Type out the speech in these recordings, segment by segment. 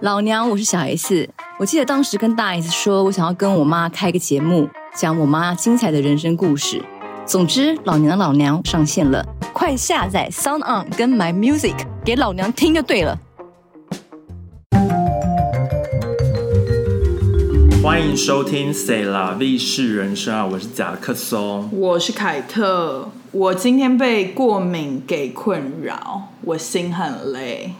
老娘，我是小 S。我记得当时跟大 S 说，我想要跟我妈开个节目，讲我妈精彩的人生故事。总之，老娘的老娘上线了，快下载 Sound On 跟 My Music 给老娘听就对了。欢迎收听《C 啦 V 是人生》啊，我是贾克松。我是凯特，我今天被过敏给困扰，我心很累。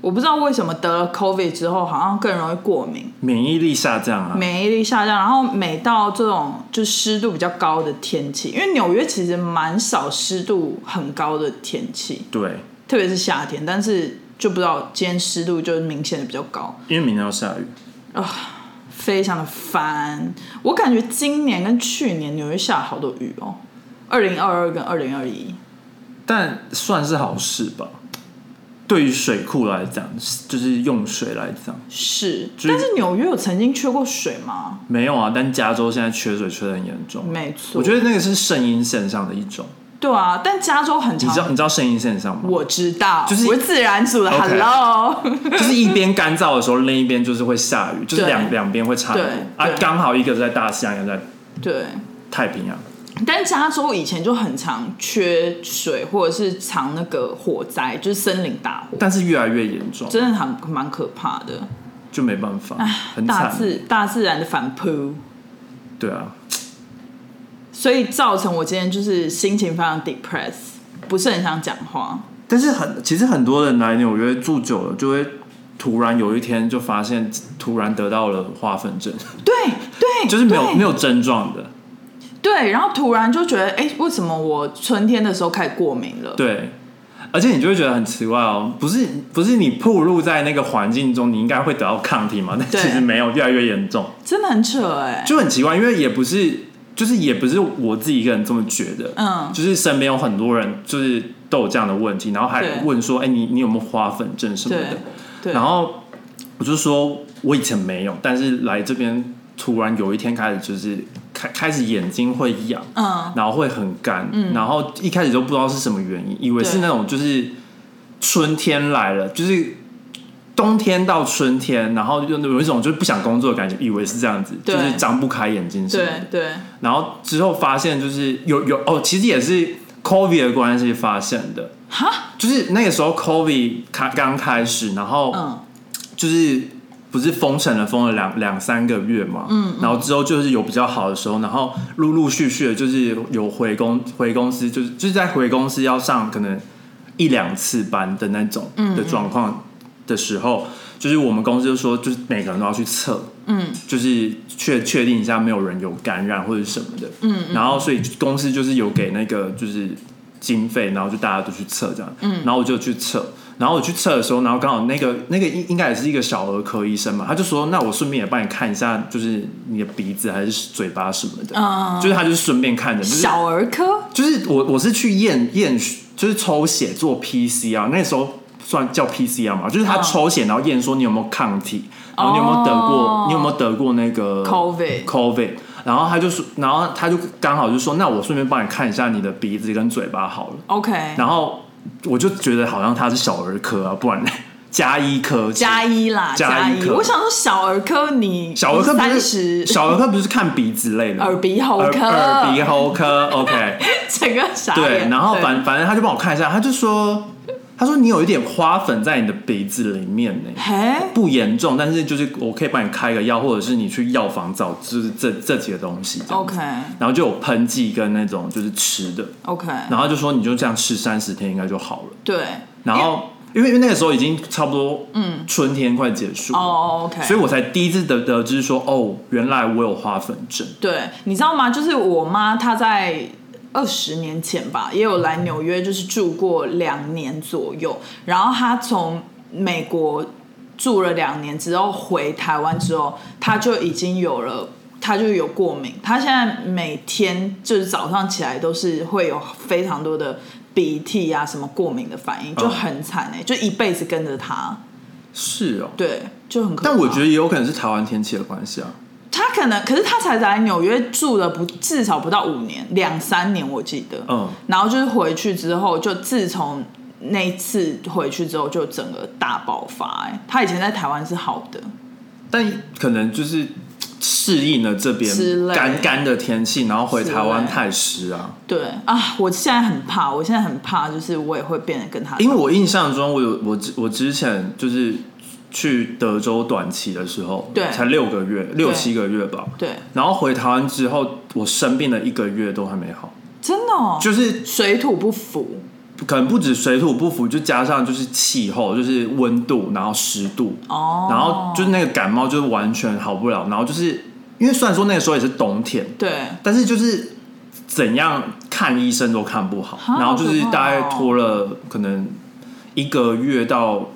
我不知道为什么得了 COVID 之后，好像更容易过敏，免疫力下降啊，免疫力下降。然后每到这种就湿度比较高的天气，因为纽约其实蛮少湿度很高的天气，对，特别是夏天。但是就不知道今天湿度就是明显的比较高，因为明天要下雨啊。非常的烦。我感觉今年跟去年纽约下了好多雨哦，二零二二跟二零二一。但算是好事吧。对于水库来讲，就是用水来讲是，就是但是纽约有曾经缺过水吗？没有啊，但加州现在缺水缺的很严重。没错，我觉得那个是圣婴现象的一种。对啊，但加州很长，你知道你知道圣婴现象吗？我知道，就是我是自然组的 OK，Hello，就是一边干燥的时候，另一边就是会下雨，就是对两两边会差对啊，刚好一个在大西洋，一个在对。太平洋。但加州以前就很常缺水，或者是常那个火灾，就是森林大火，但是越来越严重，真的很蛮可怕的。就没办法，很惨。大自大自然的反扑，对啊，所以造成我今天就是心情非常 depress，不是很想讲话。但是很其实很多人来纽约住久了，就会突然有一天就发现，突然得到了花粉症，对对，就是没有没有症状的。对，然后突然就觉得，哎，为什么我春天的时候开始过敏了？对，而且你就会觉得很奇怪哦，不是不是你暴露在那个环境中，你应该会得到抗体嘛？但对其实没有，越来越严重，真的很扯哎。就很奇怪，因为也不是，就是也不是我自己一个人这么觉得，嗯就是身边有很多人就是都有这样的问题，然后还对问说，哎、你你有没有花粉症什么对的？对，然后我就说，我以前没有，但是来这边突然有一天开始就是开开始眼睛会痒，嗯，然后会很干，嗯。然后一开始都不知道是什么原因，以为是那种就是春天来了，就是冬天到春天，然后就有一种就是不想工作的感觉，以为是这样子，就是张不开眼睛什么的。对对，然后之后发现就是有有哦，其实也是 COVID 的关系发现的，哈，就是那个时候 COVID 开刚开始，然后嗯，就是不是封城了，封了两两三个月嘛，嗯，然后之后就是有比较好的时候，然后陆陆续续的，就是有回公回公司，就是就是在回公司要上可能一两次班的那种的状况的时候，就是我们公司就说，就是每个人都要去测，嗯，就是确确定一下没有人有感染或者什么的，嗯，然后所以公司就是有给那个就是经费，然后就大家都去测这样，嗯，然后我就去测。然后我去测的时候，然后刚好那个那个应应该也是一个小儿科医生嘛，他就说，那我顺便也帮你看一下，就是你的鼻子还是嘴巴什么的，嗯就是他就是顺便看的，就是小儿科，就是我我是去验验，就是抽血做 PCR，那时候算叫 PCR 嘛，就是他嗯抽血然后验说你有没有抗体，然后你有没有得过，哦。你有没有得过那个 COVID COVID，然后他就说，然后他就刚好就说，那我顺便帮你看一下你的鼻子跟嘴巴好了，OK，然后我就觉得好像他是小儿科啊，不然加医科加一啦，加一。科。我想说小儿科你小儿科不三是十，小儿科不是看鼻子类的，耳鼻喉科，耳耳鼻喉科，OK。整个傻对，然后反反正他就帮我看一下，他就说，他说你有一点花粉在你的鼻子里面呢，嘿，不严重，但是就是我可以帮你开个药，或者是你去药房找，就是这这几个东西 OK 然后就有喷剂跟那种就是吃的，OK，然后就说你就这样吃三十天应该就好了，对，然后因为因为那个时候已经差不多嗯。春天快结束，哦所以我才第一次得得知说哦，原来我有花粉症，对，你知道吗？就是我妈她在二十年前吧，也有来纽约，就是住过两年左右。然后他从美国住了两年之后回台湾之后，他就已经有了。他就有过敏，他现在每天就是早上起来都是会有非常多的鼻涕啊，什么过敏的反应，就很惨哎、就一辈子跟着他，是哦，对，就很可怕。但我觉得也有可能是台湾天气的关系啊，他可能，可是他才在纽约住了不至少不到五年，两三年我记得。嗯，然后就是回去之后，就自从那一次回去之后就整个大爆发、哎，他以前在台湾是好的，但可能就是适应了这边干干的天气，然后回台湾太湿啊。对啊，我现在很怕，我现在很怕，就是我也会变得跟他，因为我印象中，我有我之我之前就是去德州短期的时候，对。才六个月，六七个月吧。对，然后回台湾之后，我生病了一个月都还没好，真的、哦，就是水土不服，可能不止水土不服，就加上就是气候，就是温度，然后湿度，哦，然后就是那个感冒就是完全好不了，然后就是因为虽然说那个时候也是冬天，对，但是就是怎样看医生都看不好，然后就是大概哦拖了可能一个月到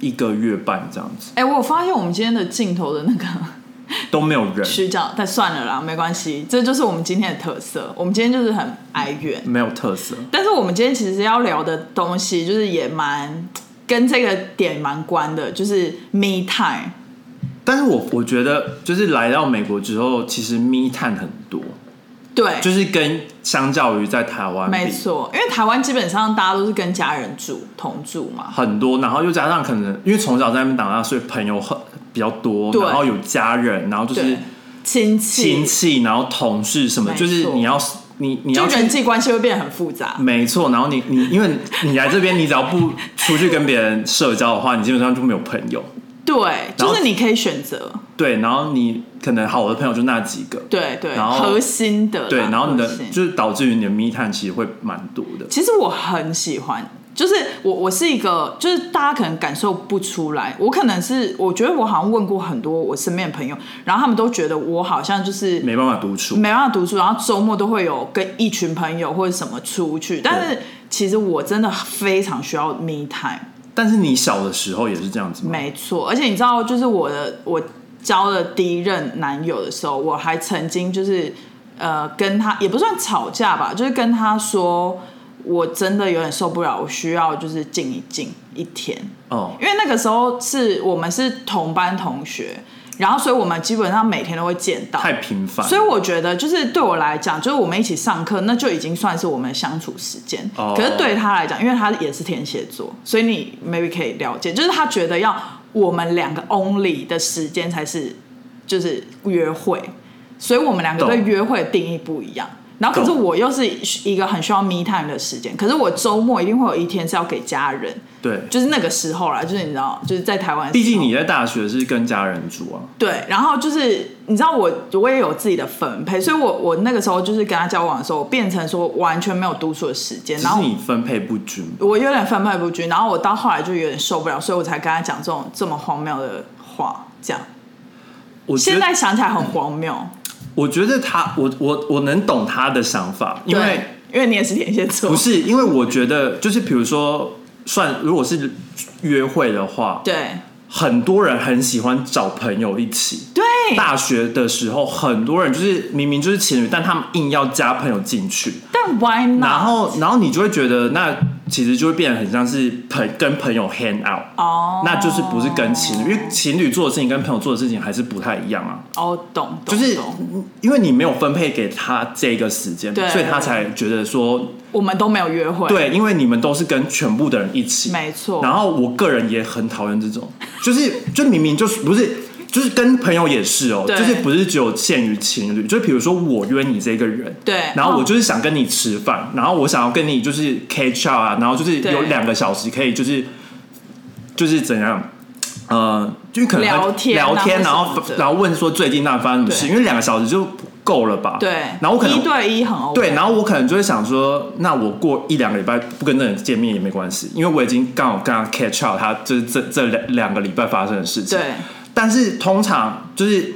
一个月半这样子，哎、我有发现我们今天的镜头的那个 都没有人，虚假，但算了啦，没关系，这就是我们今天的特色。我们今天就是很哀怨，没有特色。但是我们今天其实要聊的东西，就是也蛮跟这个点蛮关的，就是 me time。但是我我觉得就是来到美国之后，其实密探很多，对，就是跟相较于在台湾没错，因为台湾基本上大家都是跟家人住同住嘛，很多，然后又加上可能因为从小在那边长大，所以朋友很比较多，对。然后有家人，然后就是，亲戚，亲戚，然后同事什么，就是你要你你就要去人际关系会变得很复杂。没错，然后你你因为你来这边，你只要不出去跟别人社交的话，你基本上就没有朋友。对，就是你可以选择，对，然后你可能好的朋友就那几个，对对，然后核心的啦对，然后你的就是导致于你的密探其实会蛮多的。其实我很喜欢，就是我我是一个，就是大家可能感受不出来，我可能是我觉得我好像问过很多我身边的朋友，然后他们都觉得我好像就是没办法独处，没办法独处，然后周末都会有跟一群朋友或者什么出去，但是其实我真的非常需要 me time。但是你小的时候也是这样子吗？没错，而且你知道，就是我的我交了第一任男友的时候，我还曾经就是呃跟他也不算吵架吧，就是跟他说我真的有点受不了，我需要就是静一静一天，哦，因为那个时候是我们是同班同学，然后所以我们基本上每天都会见到，太频繁，所以我觉得，就是对我来讲，就是我们一起上课，那就已经算是我们的相处时间。哦。可是对他来讲，因为他也是天蝎座，所以你 maybe 可以了解，就是他觉得要我们两个 only 的时间才是就是约会，所以我们两个对约会的定义不一样。然后可是我又是一个很需要 me time 的时间，可是我周末一定会有一天是要给家人，对，就是那个时候啦，就是你知道，就是在台湾毕竟你在大学是跟家人住啊，对，然后就是你知道我我也有自己的分配，所以我我那个时候就是跟他交往的时候，我变成说完全没有读书的时间，然后是你分配不均。我有点分配不均，然后我到后来就有点受不了，所以我才跟他讲这种这么荒谬的话，这样。我现在想起来很荒谬，我觉得他，我我我能懂他的想法，因为因为你也是天蝎座，不是因为我觉得就是比如说，算如果是约会的话，对很多人很喜欢找朋友一起。对大学的时候，很多人就是明明就是情侣，但他们硬要加朋友进去，但 why not？然后然后你就会觉得，那其实就会变得很像是朋跟朋友 hang out，哦，那就是不是跟情侣，因为情侣做的事情跟朋友做的事情还是不太一样啊。哦懂，懂就是因为你没有分配给他这个时间，对。所以他才觉得说，我们都没有约会，，对，因为你们都是跟全部的人一起，没错，然后我个人也很讨厌这种，就是就明明就是不是。就是跟朋友也是哦，就是不是只有限于情侣，就比如说我约你这个人，对。然后我哦就是想跟你吃饭，然后我想要跟你就是 catch up 啊，然后就是有两个小时可以就是就是怎样，呃，就可能聊天啊聊天，然后然后问说最近那发生什么事，因为两个小时就够了吧？对，然后我可能一对一很 OK，对，然后我可能就会想说，那我过一两个礼拜不跟那人见面也没关系，因为我已经刚好跟他 catch up 他就是这这两两个礼拜发生的事情。对但是通常就是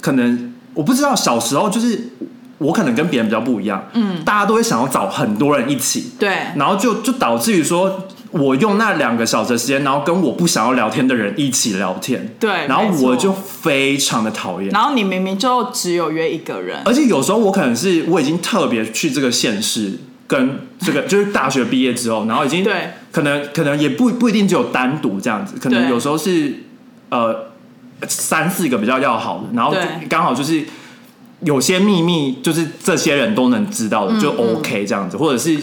可能我不知道小时候就是我可能跟别人比较不一样，嗯，大家都会想要找很多人一起，对。然后就就导致于说。我用那两个小时的时间，然后跟我不想要聊天的人一起聊天，对然后我就非常的讨厌。然后你明明就只有约一个人，而且有时候我可能是我已经特别去这个县市，跟这个 就是大学毕业之后，然后已经对。可能可能也不不一定只有单独这样子，可能有时候是呃三四个比较要好的，然后刚好就是有些秘密就是这些人都能知道的，就嗯 OK 这样子，或者是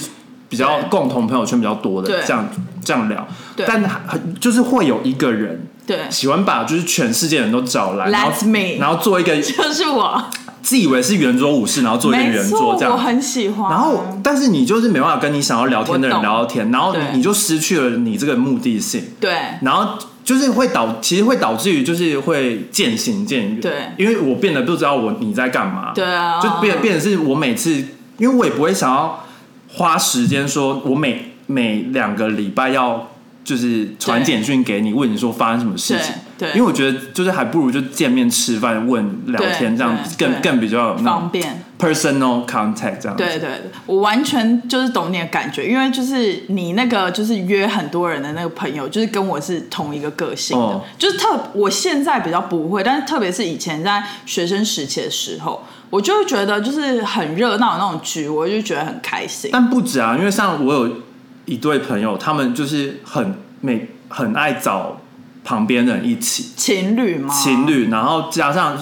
比较共同朋友圈比较多的对。这样这样聊，但很就是会有一个人对，喜欢把就是全世界人都找来，然后然后做一个 就是我，自以为是圆桌武士，然后做一个没圆桌这样。我很喜欢。然后，但是你就是没办法跟你想要聊天的人聊天，然后你就失去了你这个目的性，对。然后就是会导，其实会导致于就是会渐行渐远。对因为我变得不知道我你在干嘛，对啊，就变变得是我每次，因为我也不会想要花时间说，我每每两个礼拜要就是传对简讯给你，问你说发生什么事情。对对因为我觉得就是还不如就见面吃饭、问聊天这样更更比较有方便。Personal contact 这样子。对对对，我完全就是懂你的感觉，因为就是你那个就是约很多人的那个朋友，就是跟我是同一个个性的，哦就是特我现在比较不会，但是特别是以前在学生时期的时候，我就会觉得就是很热闹的那种局，我就觉得很开心。但不止啊，因为像我有一对朋友，他们就是很每很爱找旁边人一起情侣吗？情侣，然后加上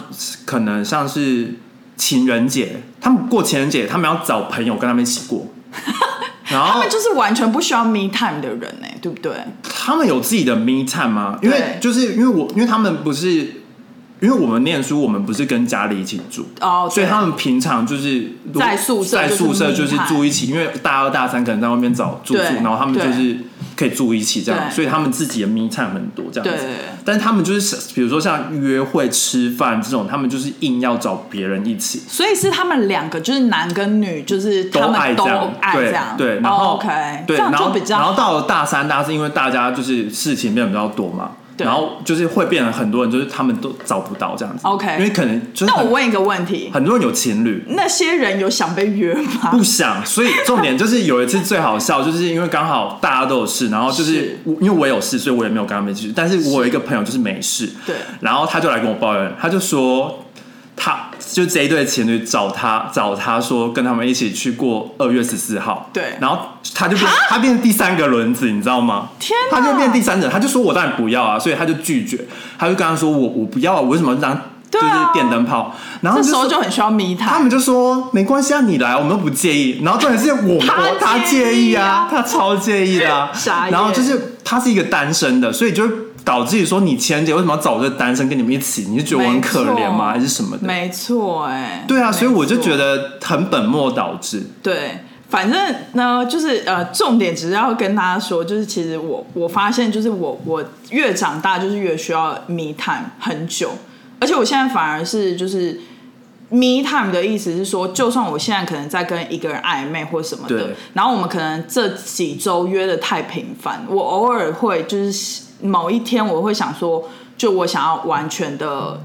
可能像是情人节，他们过情人节，他们要找朋友跟他们一起过，然后他们就是完全不需要 me time 的人呢、对不对？他们有自己的 me time 吗？因为就是因为我因为他们不是因为我们念书，我们不是跟家里一起住。哦，对所以他们平常就是在宿舍在宿舍就是住一起，因为大二大三可能在外面找住宿，然后他们就是可以住一起这样，所以他们自己的 me time 很多这样子。但是他们就是比如说像约会、吃饭这种，他们就是硬要找别人一起。所以是他们两个，就是男跟女，就是他都爱这样，爱这样，对对，然后、哦 OK，对，然后就比较然后到了大三、大四，因为大家就是事情变得比较多嘛，对然后就是会变成很多人，就是他们都找不到这样子。OK 因为可能就是那我问一个问题，很多人有情侣，那些人有想被约吗？不想，所以重点就是有一次最好笑，就是因为刚好大家都有事，然后就是是。因为我有事，所以我也没有跟他们一起去。但是我有一个朋友就是没事，对。然后他就来跟我抱怨，他就说他就这一对情侣找他找他说跟他们一起去过二月十四号，对然后他就变他变成第三个轮子，你知道吗？天哪他就变第三者，他就说我当然不要啊，所以他就拒绝，他就跟他说我我不要啊，我为什么要当就是电灯泡？然后这时候就很需要迷他。他们就说没关系啊，你来，我们都不介意。然后重点是我他我他介介意意啊啊，他超介意的、啊然后就是他是一个单身的，所以就会导致于说你情人节为什么要找我这个单身跟你们一起？你是觉得我很可怜吗？还是什么的？没错，哎，对啊，所以我就觉得很本末倒置。对，反正呢，就是呃，重点只是要跟大家说，就是其实我我发现，就是我我越长大，就是越需要 me time 很久，而且我现在反而是就是。me time 的意思是说，就算我现在可能在跟一个人暧昧或什么的，然后我们可能这几周约的太频繁，我偶尔会就是某一天我会想说，就我想要完全的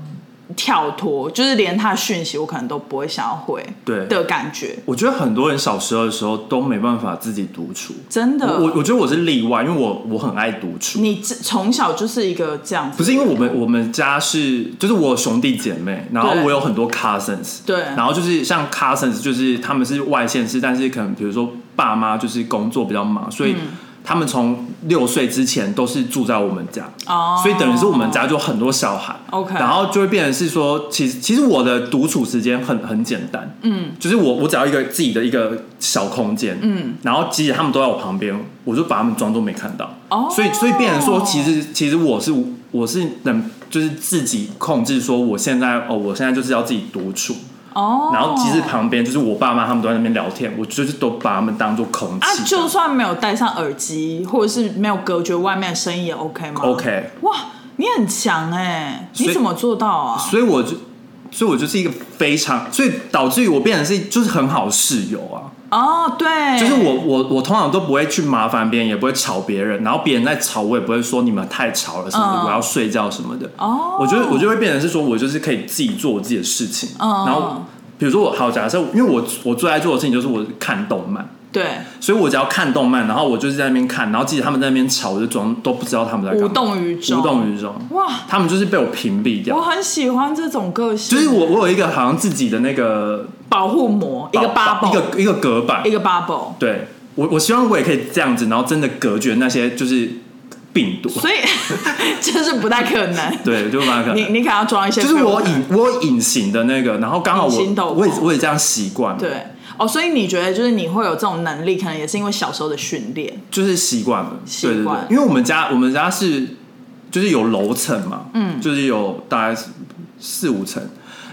跳脱，就是连他的讯息我可能都不会想要回对。的感觉，我觉得很多人小时候的时候都没办法自己独处。真的。我我觉得我是例外，因为我我很爱独处。你这从小就是一个这样子，不是因为我们我们家是，就是我有兄弟姐妹，然后我有很多 cousins，对。然后就是像 cousins，就是他们是外县市，但是可能比如说爸妈就是工作比较忙，所以他们从六岁之前都是住在我们家，哦，所以等于是我们家就很多小孩。OK 然后就会变成是说，其实其实我的独处时间很很简单，嗯，就是我我只要一个自己的一个小空间，嗯，然后即使他们都在我旁边，我就把他们装作没看到，哦。所以所以变成说，其实其实我是我是能就是自己控制说，我现在哦，我现在就是要自己独处，哦，然后其实旁边就是我爸妈他们都在那边聊天，我就是都把他们当做空啊，气、就算没有戴上耳机，或者是没有隔绝外面的声音也 OK 吗 OK，哇，你很强哎，你怎么做到啊？所以我就所以我就是一个非常，所以导致于我变成是就是很好室友啊。哦，对，就是我我我通常都不会去麻烦别人，也不会吵别人，然后别人在吵，我也不会说你们太吵了什么的，嗯。我要睡觉什么的。哦。我觉得我就会变成是说我就是可以自己做我自己的事情，嗯。然后比如说我好假设，因为我我最爱做的事情就是我看动漫，对。所以我只要看动漫，然后我就是在那边看，然后即使他们在那边吵，我就装都不知道他们在干嘛，无动于。衷无动于衷。哇，他们就是被我屏蔽掉我，很喜欢这种个性，就是我我有一个好像自己的那个保护膜，一个保 bubble，一个一个隔板。一，个 bubble，对我我希望我也可以这样子，然后真的隔绝那些就是病毒，所以 就是不太可能。对，就不太可能。你你可能要装一些，就是我隐我有隐形的那个，然然后刚好我我也我也这样习惯了，对。哦，所以你觉得就是你会有这种能力，可能也是因为小时候的训练。就是习惯了，习对对对惯，因为我们家我们家是就是有楼层嘛，嗯，就是有大概四五层，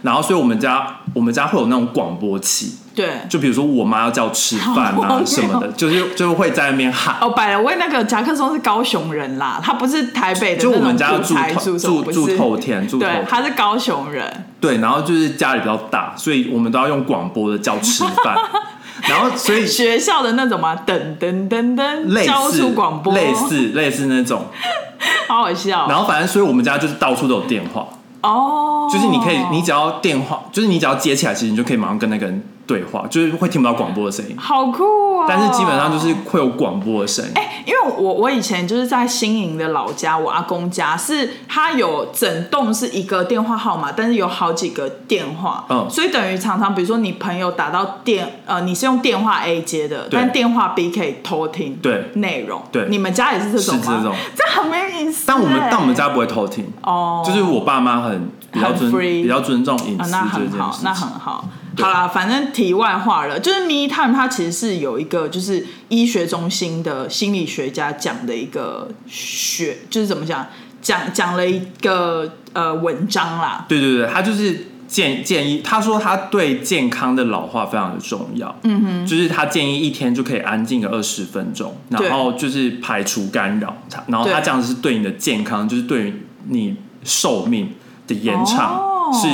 然后所以我们家我们家会有那种广播器，对，就比如说我妈要叫吃饭啊 什么的，就是就会在那边喊。哦，百了威那个夹克松是高雄人啦，他不是台北的就我们家住住住不是。透天住透对，他是高雄人。对，然后就是家里比较大，所以我们都要用广播的叫吃饭，然后所以学校的那种嘛，噔噔噔类噔，交似出广播，类似类似那种，好好笑。然后反正所以我们家就是到处都有电话，哦，就是你可以，你只要电话，就是你只要接起来，其实你就可以马上跟那个人对话，就是会听不到广播的声音，好酷哦。但是基本上就是会有广播的声音。哎、因为我我以前就是在新营的老家，我阿公家是他有整栋是一个电话号码，但是有好几个电话，嗯所以等于常常比如说你朋友打到电呃，你是用电话 A 接的，但电话 B 可以偷听对内容，对你们家也是这种吗？是这种这很没意思欸。但我们但我们家不会偷听，哦，就是我爸妈很比较尊 free 比较尊重隐啊，私那这件事，很好那。很好。对。好啦，反正题外话了，就是 Me Time 它其实是有一个就是医学中心的心理学家讲的一个学，就是怎么讲，讲讲了一个呃文章啦。对对对，他就是建建议，他说他对健康的老化非常的重要。嗯哼，就是他建议一天就可以安静个二十分钟，然后就是排除干扰，然后他这样子是对你的健康，就是对于你寿命的延长哦。是、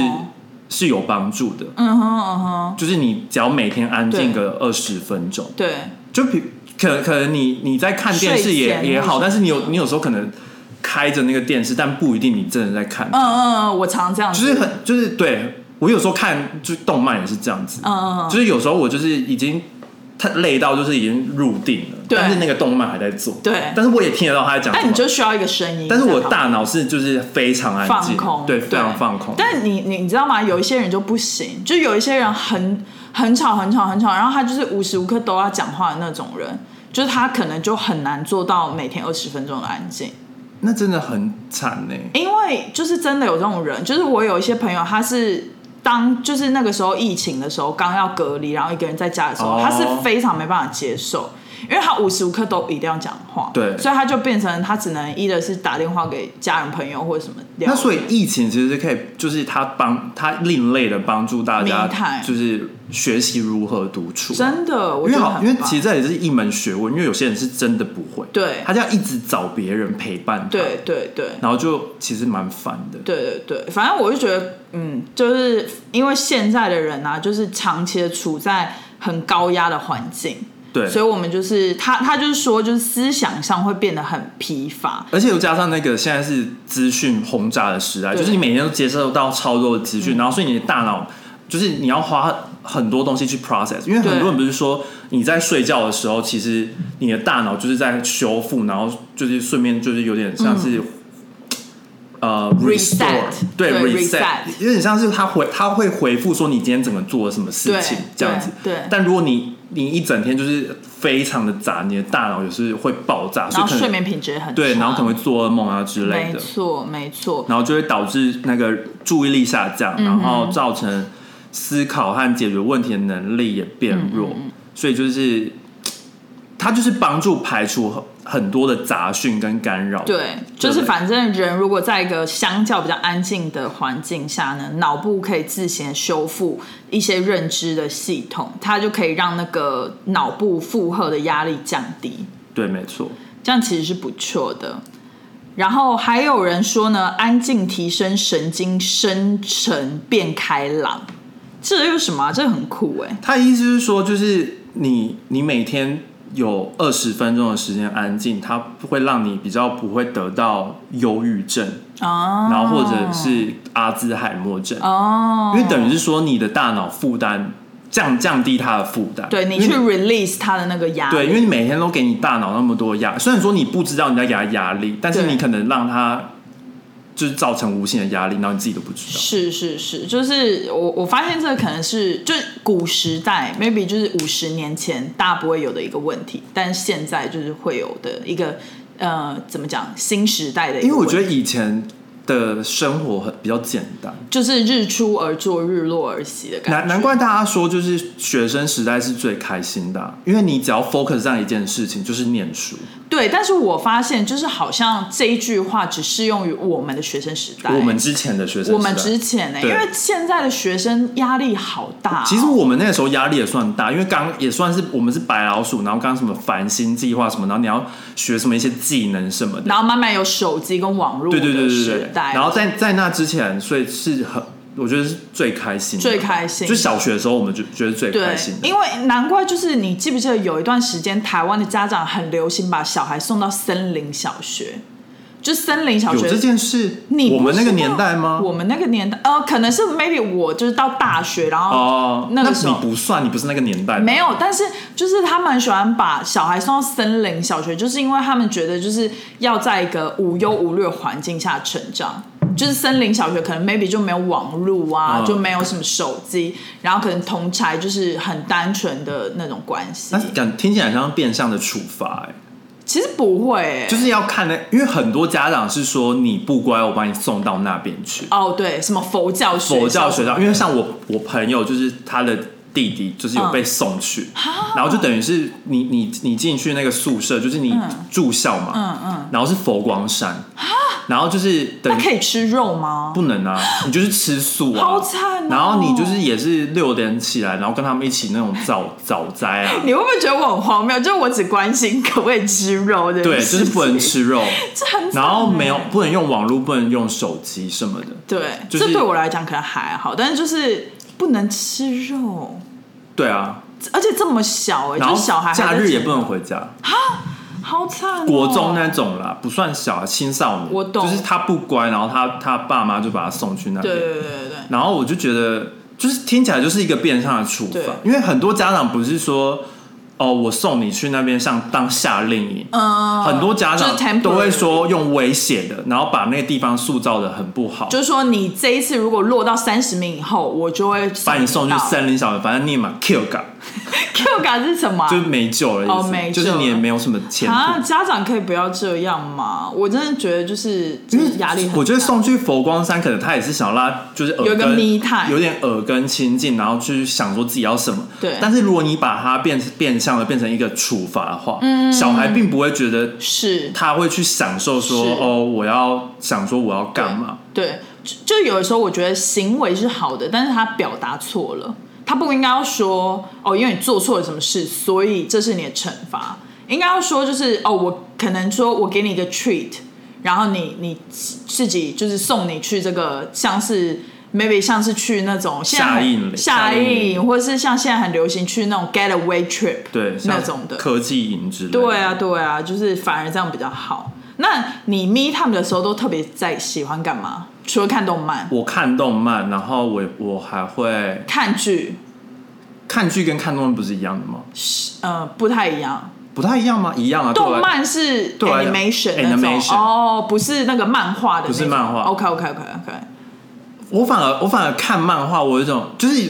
是有帮助的。嗯哼嗯哼，就是你只要每天安静对。个二十分钟，对，就比可可能你你在看电视也也好，但是你有你有时候可能开着那个电视，但不一定你真的在看。嗯嗯嗯，我常这样子，就是很就是对我有时候看就动漫也是这样子，嗯嗯嗯，就是有时候我就是已经太累到就是已经入定了，但是那个动漫还在做，对但是我也听得到他在讲什但你，就需要一个声音，但是我大脑是就是非常安静，放空，对，非常放空。但你你你知道吗？有一些人就不行，就有一些人很很吵很吵很吵，然后他就是无时无刻都要讲话的那种人，就是他可能就很难做到每天二十分钟的安静。那真的很惨呢。因为就是真的有这种人，就是我有一些朋友，他是当就是那个时候疫情的时候刚要隔离，然后一个人在家的时候，哦他是非常没办法接受，因为他无时无刻都一定要讲话，对所以他就变成他只能一的是打电话给家人朋友或者什么聊。那所以疫情其实是可以，就是他帮他另类的帮助大家就是学习如何独处。真的，我因为好，觉得因为其实这也是一门学问，因为有些人是真的不会，对他就要一直找别人陪伴他，对对对。然后就其实蛮烦的。对对对，反正我就觉得，嗯，就是因为现在的人啊，就是长期的处在很高压的环境，对，所以我们就是他他就是说，就是思想上会变得很疲乏。而且又加上那个现在是资讯轰炸的时代，就是你每天都接受到超多的资讯，然后所以你的大脑就是你要花很多东西去 process，因为很多人不是说你在睡觉的时候，其实你的大脑就是在修复，然后就是顺便就是有点像是。呃 Mm Reset，对对 reset，reset 有点像是他回他会回复说你今天怎么做了什么事情这样子。对对。但如果你你一整天就是非常的杂，你的大脑也是会爆炸，然后睡眠品质也很对，然后可能会做噩梦啊之类的，没错没错，然后就会导致那个注意力下降，然后造成思考和解决问题的能力也变弱，所以就是 它就是帮助排除很很多的杂讯跟干扰。对，就是反正人如果在一个相较比较安静的环境下呢，脑部可以自行修复一些认知的系统，它就可以让那个脑部负荷的压力降低。对，没错。这样其实是不错的。然后还有人说呢，安静提升神经生成变开朗，这又什么啊、这很酷哎、他的意思是说，就是你你每天有二十分钟的时间安静，它会让你比较不会得到忧郁症，哦，然后或者是阿兹海默症。哦，因为等于是说你的大脑负担降降低它的负担，对你去 release 它的那个压力，对，因为你每天都给你大脑那么多压，虽然说你不知道你在给它压力，但是你可能让它就是造成无限的压力，然后你自己都不知道。是是是，就是我我发现这个可能是就是古时代，maybe 就是五十年前大家不会有的一个问题，但是现在就是会有的一个呃怎么讲新时代的一个问题，因为我觉得以前的生活很比较简单。就是日出而作，日落而息的感觉。难难怪大家说，就是学生时代是最开心的啊、因为你只要 focus 上一件事情，就是念书。对，但是我发现，就是好像这一句话只适用于我们的学生时代。我们之前的学生时代，我们之前呢、对因为现在的学生压力好大哦、其实我们那个时候压力也算大，因为刚也算是我们是白老鼠，然后刚什么繁星计划什么，然后你要学什么一些技能什么的。然后慢慢有手机跟网络对对对对对。然后在在那之前，所以是很，我觉得是最开心的，最开心。就小学的时候，我们就觉得最开心，的。因为难怪就是你记不记得有一段时间，台湾的家长很流行把小孩送到森林小学，就森林小学有这件事，你我们那个年代吗？我们那个年代，呃，可能是 maybe 我就是到大学，然后哦，那个时候你不算，你不是那个年代的，没有，但是就是他们很喜欢把小孩送到森林小学，就是因为他们觉得就是要在一个无忧无虑的环境下成长。就是森林小学可能 maybe 就没有网络啊，嗯就没有什么手机，然后可能同才就是很单纯的那种关系但。是感听起来像变相的处罚、哎，其实不会、欸，就是要看那，因为很多家长是说你不乖，我把你送到那边去。哦，对，什么佛教学校佛教学校，因为像我我朋友就是他的弟弟，就是有被送去，然后就等于是你你你进去那个宿舍，就是你住校嘛，嗯嗯，然后是佛光山，然后就是等那可以吃肉吗？不能啊，你就是吃素啊，好惨哦。然后你就是也是六点起来，然后跟他们一起那种早 早斋啊，你会不会觉得我很荒谬？就是我只关心可不可以吃肉的，对，就是不能，吃肉，这很然后没有欸不能用网络，不能用手机什么的。对，就是这对我来讲可能还好，但是就是不能吃肉，对啊，而且这么小哎、然后就小孩假日也不能回家，好惨、喔。国中那种啦，不算小，青少年。我懂。就是他不乖，然后他他爸妈就把他送去那边，对对对对对，然后我就觉得，就是听起来就是一个变相的处对。罚，因为很多家长不是说。哦，我送你去那边像当夏令营，嗯，很多家长都会说用威胁的，然后把那个地方塑造的很不好，就是说你这一次如果落到三十名以后，我就会把你送去森林小学，反正你也嘛 Q 感，Q 感是什么啊、就是没救了的意思，哦没救就是你也没有什么前途。啊，家长可以不要这样吗？我真的觉得就是就因为是压力很大。我觉得送去佛光山，可能他也是想让他就是耳有一个根 me time 有点耳根清净，然后去想说自己要什么。对但是如果你把它变变相的变成一个处罚的话，嗯小孩并不会觉得是他会去享受说哦，我要想说我要干嘛。对，就就有的时候我觉得行为是好的，但是他表达错了，他不应该要说哦，因为你做错了什么事，所以这是你的惩罚。应该要说就是哦，我可能说我给你一个 treat，然后你你自己就是送你去这个像是 maybe 像是去那种夏令营夏夏令或者是像现在很流行去那种 getaway trip，对，那种的。科技营之类的。对啊，对啊，就是反而这样比较好。那你 me time 的时候都特别在喜欢干嘛？除了看动漫、我看动漫，然后我我还会看剧，看剧，跟看动漫不是一样的吗？是呃，不太一样。不太一样吗？一样啊。动漫是对 animation 哦，不是那个漫画的，不是漫画 OK OK OK OK。我反而我反而看漫画，我有一种就是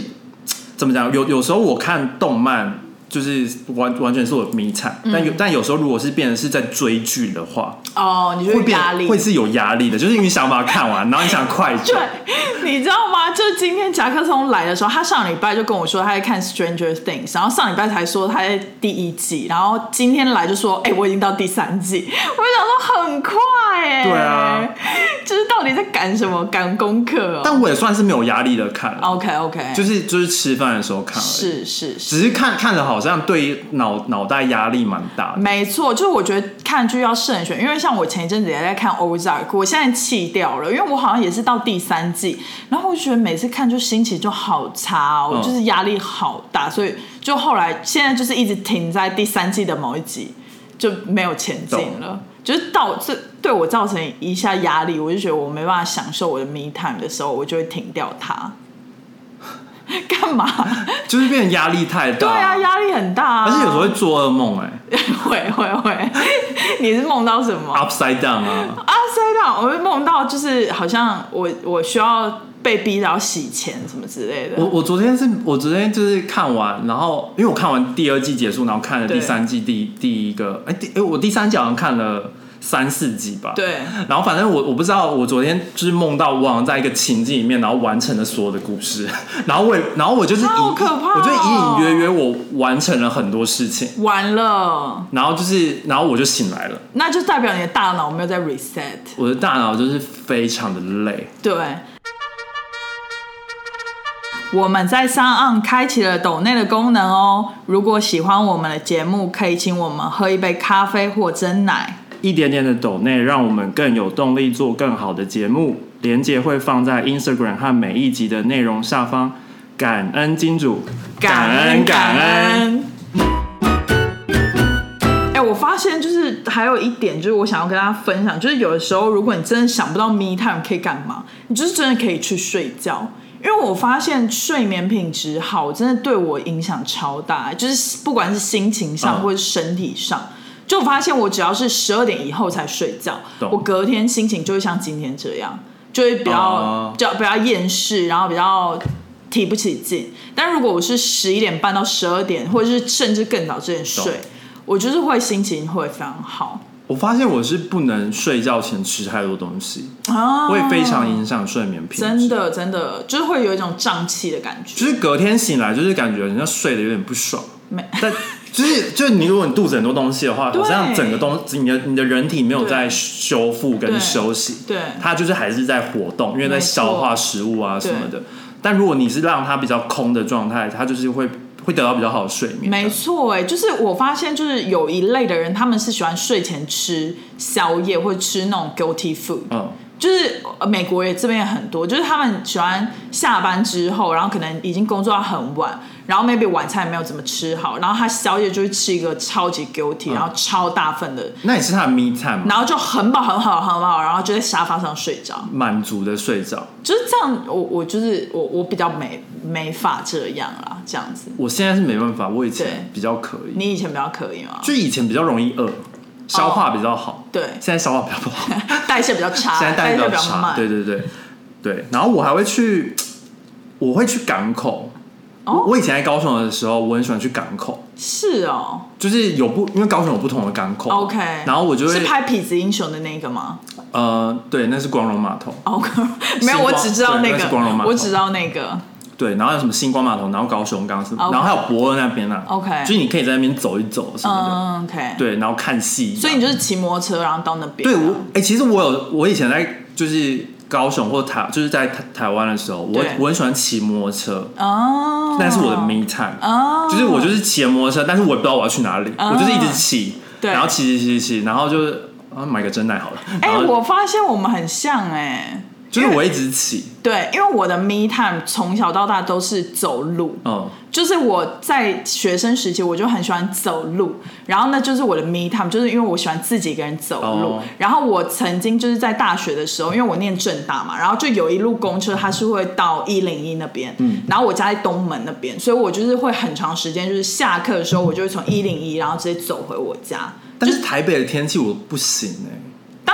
怎么讲，有有时候我看动漫就是完完全是我的迷产，但有但有时候如果是变成是在追剧的话，哦，你就会压力。会是有压力的，就是因为想把它看完，然后你想快转对，，你知道吗？就今天夹克松来的时候，他上礼拜就跟我说他在看《Stranger Things》，然后上礼拜才说他在第一季，然后今天来就说，哎、我已经到第三季。我就想说很快哎、对啊，就是到底在赶什么？赶功课哦。但我也算是没有压力的看了，OK OK，就是就是吃饭的时候看而已，是是是。只是看看着好像对脑脑袋压力蛮大的。没错，就是我觉得看剧要慎选，因为像我前一阵子也在看《Ozark》，我现在弃掉了，因为我好像也是到第三季，然后我觉得每次看就心情就好差哦，嗯就是压力好大，所以就后来现在就是一直停在第三季的某一集，就没有前进了。就是到这对我造成一下压力，我就觉得我没办法享受我的 me time 的时候，我就会停掉它。干嘛？就是变成压力太大，对啊，压力很大、啊，而且有时候会做噩梦、哎会会 会，你是梦到什么？，upside down 啊！Upside down，，我会梦到就是好像我我需要被逼着要洗钱什么之类的。我我昨天是我昨天就是看完，然后因为我看完第二季结束，然后看了第三季第第一个，哎、第哎、我第三季好像看了三四集吧。。对，然后反正我我不知道，我昨天就是梦到我好像在一个情境里面，然后完成了所有的故事，然后我也然后我就是隐好可怕哦我就隐隐约约我完成了很多事情，完了，然后就是然后我就醒来了，那就代表你的大脑没有在 reset。我的大脑就是非常的累。对，我们在上岸开启了抖内的功能哦。如果喜欢我们的节目，可以请我们喝一杯咖啡或蒸奶。一点点的抖内，让我们更有动力做更好的节目。连接会放在 Instagram 和每一集的内容下方。感恩金主，感恩感恩。哎、我发现就是还有一点，就是我想要跟大家分享，就是有的时候，如果你真的想不到 me time 可以干嘛，你就是真的可以去睡觉。因为我发现睡眠品质好，真的对我影响超大，就是不管是心情上嗯或者是身体上。就我发现，我只要是十二点以后才睡觉，我隔天心情就会像今天这样，就会比较、较比较厌世，然后比较提不起劲。但如果我是十一点半到十二点，或者是甚至更早之前睡，我就是会心情会非常好我发现我是不能睡觉前吃太多东西，啊，会非常影响睡眠品质。真，的真的就是会有一种胀气的感觉。就是隔天醒来，就是感觉人家睡得有点不爽。没但就是就是你，如果你肚子很多东西的话，好像整个东你的你的人体没有在修复跟休息，对它就是还是在活动，因为在消化食物啊什么的。但如果你是让它比较空的状态，它就是会会得到比较好的睡眠的。没错，哎，就是我发现，就是有一类的人，他们是喜欢睡前吃宵夜或者吃那种 guilty food，嗯，就是呃美国也这边也很多，就是他们喜欢下班之后，然后可能已经工作到很晚，然后 maybe 晚餐也没有怎么吃好，然后他宵夜就会吃一个超级 guilty，、然后超大份的，那也是他的 me time 嘛然后就很饱很好很好，然后就在沙发上睡着，满足的睡着。就是这样。我我就是我我比较没没法这样啦，这样子。我现在是没办法，我以前比较可以，你以前比较可以吗？就以前比较容易饿，消化比较好。对，现在消化比较不好，代谢比较差，现在代谢比比较差。慢。对对对对，然后我还会去，我会去港口。哦我我以前在高雄的时候，我很喜欢去港口，是哦就是有不因为高雄有不同的港口，OK。然后我就会是拍《痞子英雄》的那个吗呃，对，那是光荣码头，？OK，没有，我只知道那个光荣码个，头我只知道那个。对，然后有什么星光码头，然后高雄港什么 OK 然后还有博尔那边啊 OK 就是你可以在那边走一走什么的，嗯，OK。对，然后看戏，所以你就是骑摩托车，然后到那边。对我，哎、其实我有，我以前在就是高雄或台，就是在台台湾的时候，我我很喜欢骑摩托车，哦，那是我的 me time，、哦，就是我就是骑着摩托车，但是我也不知道我要去哪里，哦我就是一直骑，对。然后骑骑骑骑，然后就是啊买个真奶好了，哎、我发现我们很像哎、就是我一直骑，对，因为我的 me time 从小到大都是走路，嗯，就是我在学生时期我就很喜欢走路，然后呢就是我的 me time，就是因为我喜欢自己一个人走路。哦。然后我曾经就是在大学的时候，因为我念正大嘛，然后就有一路公车，它是会到一零一那边，嗯，然后我家在东门那边，所以我就是会很长时间，就是下课的时候我就会从一零一，然后直接走回我家。但是台北的天气我不行哎、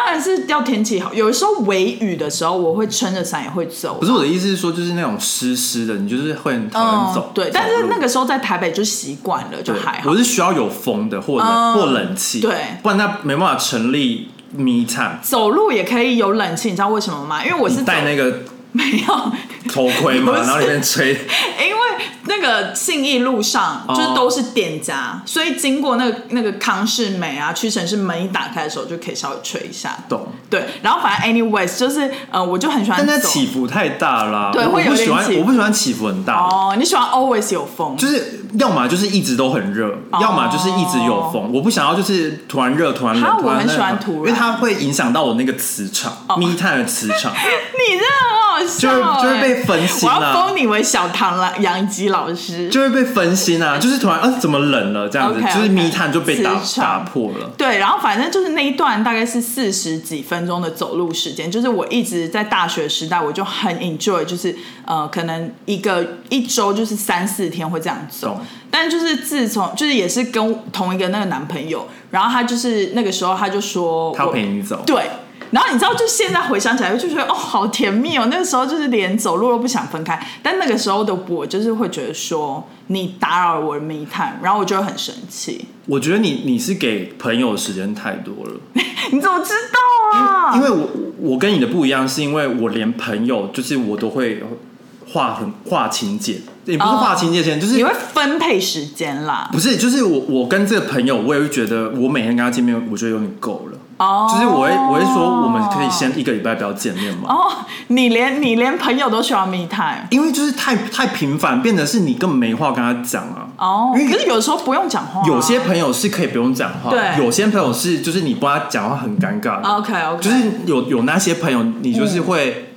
当然是要天气好，有的时候微雨的时候，我会撑着伞也会走。不是我的意思是说，就是那种湿湿的，你就是会很讨厌走，嗯对，但是那个时候在台北就习惯了，就还好我。是需要有风的或冷、嗯或冷气，对不然它没办法成立迷彩。走路也可以有冷气，你知道为什么吗？因为我是带那个 没有，头盔嘛，然后里面吹，因为那个信义路上哦。就是都是店家，所以经过那个那个康世美啊、屈臣氏门一打开的时候，就可以稍微吹一下。懂？对，然后反正 anyways 就是呃，我就很喜欢走。但它起伏太大啦，我对会有不喜欢我不喜欢起伏很大，哦，你喜欢 always 有风，就是要么就是一直都很热，要么就是一直有风。我不想要就是突然热突然冷，突然哈我很喜欢冷突然因为它会影响到我那个磁场，me time 的磁场，你真的很好就笑、欸，会就会被分心我要啊。封你为小唐了杨吉老师。就会被分心啊，就是突然啊怎么冷了这样子就是 me time 就被打打破了。对，然后反正就是那一段大概是四十几分钟的走路时间，就是我一直在大学时代我就很 enjoy，就是呃可能一个一周就是三四天会这样走懂，但就是自从就是也是跟同一个那个男朋友，然后他就是那个时候他就说他要陪你走，对。然后你知道，就现在回想起来，就觉得哦，好甜蜜哦。那个时候就是连走路都不想分开，但那个时候的我就是会觉得说你打扰了我的 me time，然后我就会很生气。我觉得你你是给朋友的时间太多了，你怎么知道啊？因为我我跟你的不一样，是因为我连朋友就是我都会划很划清界，也不是划清界线，就是你会分配时间啦。不是，就是我我跟这个朋友，我也会觉得我每天跟他见面，我觉得有点够了。哦，就是我会我会说，我们可以先一个礼拜不要见面嘛。哦，你连你连朋友都需要 me time。因为就是太太频繁，变得是你根本没话跟他讲啊。哦，因为可是有时候不用讲话啊。有些朋友是可以不用讲话，对有些朋友是就是你不跟他讲话很尴尬。OK OK，就是有有那些朋友，你就是会、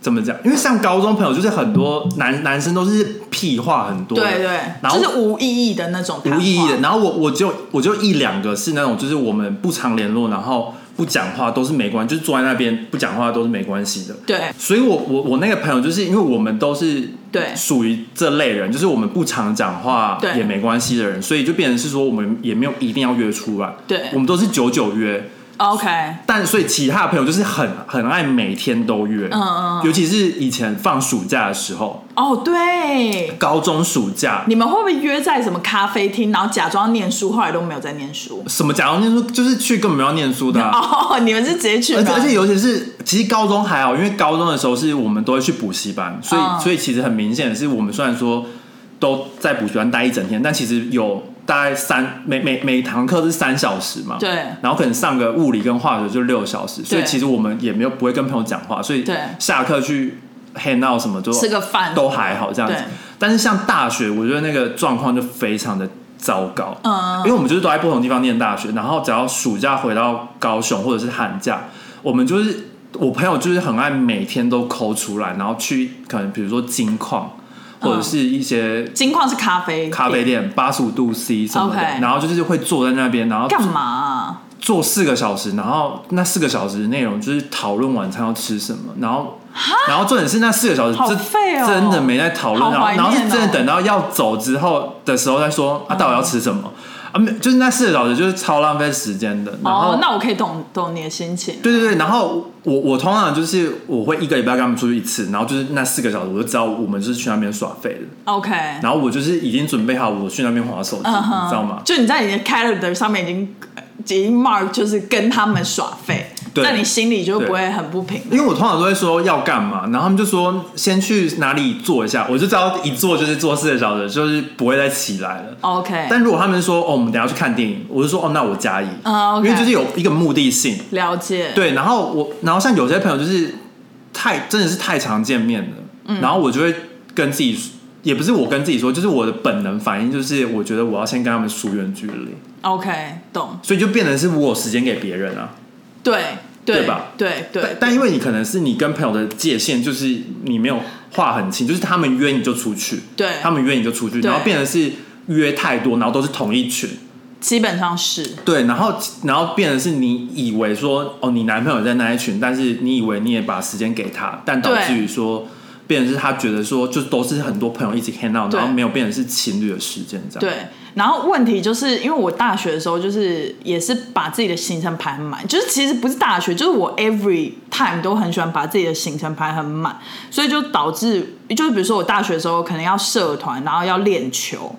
怎么讲？因为像高中朋友，就是很多男男生都是屁话很多，对对，然后就是无意义的那种无意义的。然后我我就我就一两个是那种，就是我们不常联络，然后不讲话都是没关系，就是坐在那边不讲话都是没关系的。对所以我我我那个朋友，就是因为我们都是对属于这类人，就是我们不常讲话对也没关系的人，所以就变成是说我们也没有一定要约出来，对我们都是久久约。OK，但所以其他的朋友就是很很爱每天都约，嗯嗯尤其是以前放暑假的时候，哦对。高中暑假，你们会不会约在什么咖啡厅，然后假装念书，后来都没有在念书？什么假装念书就是去根本没有念书的啊、哦，你们是直接去，而且而且尤其是，其实高中还好，因为高中的时候是我们都会去补习班，所以、嗯。所以其实很明显的是，我们虽然说都在补习班待一整天，但其实有大概三每每每堂课是三小时嘛，对。然后可能上个物理跟化学就六小时，所以其实我们也没有不会跟朋友讲话，所以对。下课去 hang out 什么就吃个饭。都还好这样子。但是像大学，我觉得那个状况就非常的糟糕，嗯。因为我们就是都在不同地方念大学，然后只要暑假回到高雄或者是寒假，我们就是我朋友就是很爱每天都抠出来，然后去可能比如说金矿或者是一些金矿是咖啡。咖啡店八十五度 C 什么的然后就是会坐在那边，然后干嘛？啊、坐四个小时，然后那四个小时的内容就是讨论晚餐要吃什么，然后然后重点是那四个小时这真的没在讨论，然后然后是真的等到要走之后的时候再说啊，到底要吃什么啊？没，就是那四个小时就是超浪费时间的。然后哦，那我可以懂懂你的心情。对对对，然后我我通常就是我会一个礼拜跟他们出去一次，然后就是那四个小时我就知道我们就是去那边耍废的，OK，然后我就是已经准备好我去那边划手机，你知道吗？就你在你的 calendar 上面已经已经 mark 就是跟他们耍废，对但你心里就不会很不平因为我通常都会说要干嘛，然后他们就说先去哪里坐一下，我就知道一坐就是坐四个小时，就是不会再起来了。OK，但如果他们说哦，我们等下去看电影，我就说哦，那我加一，因为就是有一个目的性。了解。对，然后我，然后像有些朋友就是太真的是太常见面了，嗯然后我就会跟自己，也不是我跟自己说，就是我的本能反应就是我觉得我要先跟他们疏远距离，OK，懂。所以就变成是我有时间给别人啊。对对对吧？对对。但但因为你可能是你跟朋友的界限，就是你没有画很清，就是他们约你就出去，对。他们约你就出去，然后变成是约太多，然后都是同一群，基本上是。对，然后然后变成是你以为说哦，你男朋友在那一群，但是你以为你也把时间给他，但导致于说。变成是他觉得说，就都是很多朋友一起 hang out，然后没有变成是情侣的时间这样。对。然后问题就是因为我大学的时候就是也是把自己的行程排很满，就是其实不是大学，就是我 every time 都很喜欢把自己的行程排很满，所以就导致就是比如说我大学的时候可能要社团，然后要练球。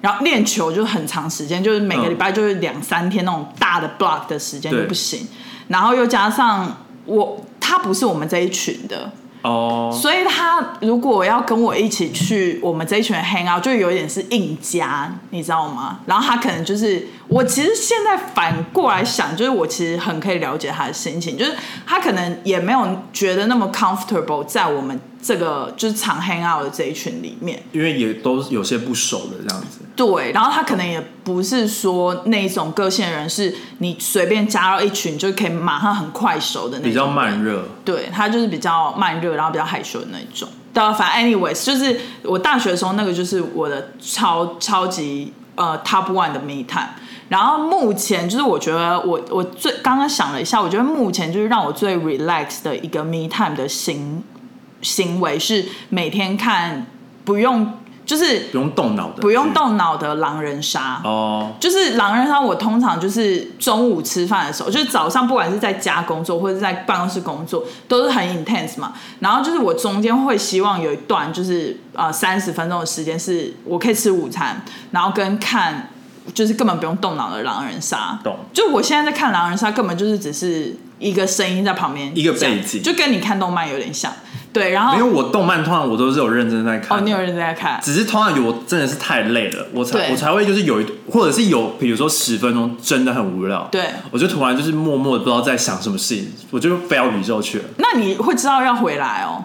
然后练球就很长时间，就是每个礼拜就是两三天那种大的 block 的时间就不行。然后又加上我他不是我们这一群的，哦，所以他如果要跟我一起去我们这一群人 hang out，就有点是硬加，你知道吗？然后他可能就是我其实现在反过来想，就是我其实很可以了解他的心情，就是他可能也没有觉得那么 comfortable 在我们这个就是常 hang out 的这一群里面。因为也都有些不熟的这样子。对，然后他可能也不是说那一种个性的人，是你随便加到一群就可以马上很快熟的那种，比较慢。热，对他就是比较慢热，然后比较害羞的那种。对啊，反正 anyways，就是我大学的时候那个就是我的超超级呃 top one 的 me time。然后目前就是我觉得我我最刚刚想了一下，我觉得目前就是让我最 relax 的一个 me time 的行行为是每天看不用就是不用动脑的，不用。动脑的狼人杀。哦，就是狼人杀，我通常就是中午吃饭的时候，就是早上不管是在家工作或者是在办公室工作，都是很 intense 嘛。然后就是我中间会希望有一段就是呃三十分钟的时间是我可以吃午餐，然后跟看就是根本不用动脑的狼人杀。懂就我现在在看狼人杀，根本就是只是一个声音在旁边，一个背景就跟你看动漫有点像。对，然后因为我动漫通常我都是有认真在看。哦，你有认真在看，只是通常有我真的是太累了，我才我才会就是有一或者是有比如说十分钟真的很无聊，对我就突然就是默默的不知道在想什么事情，我就飞到宇宙去了。那你会知道要回来哦。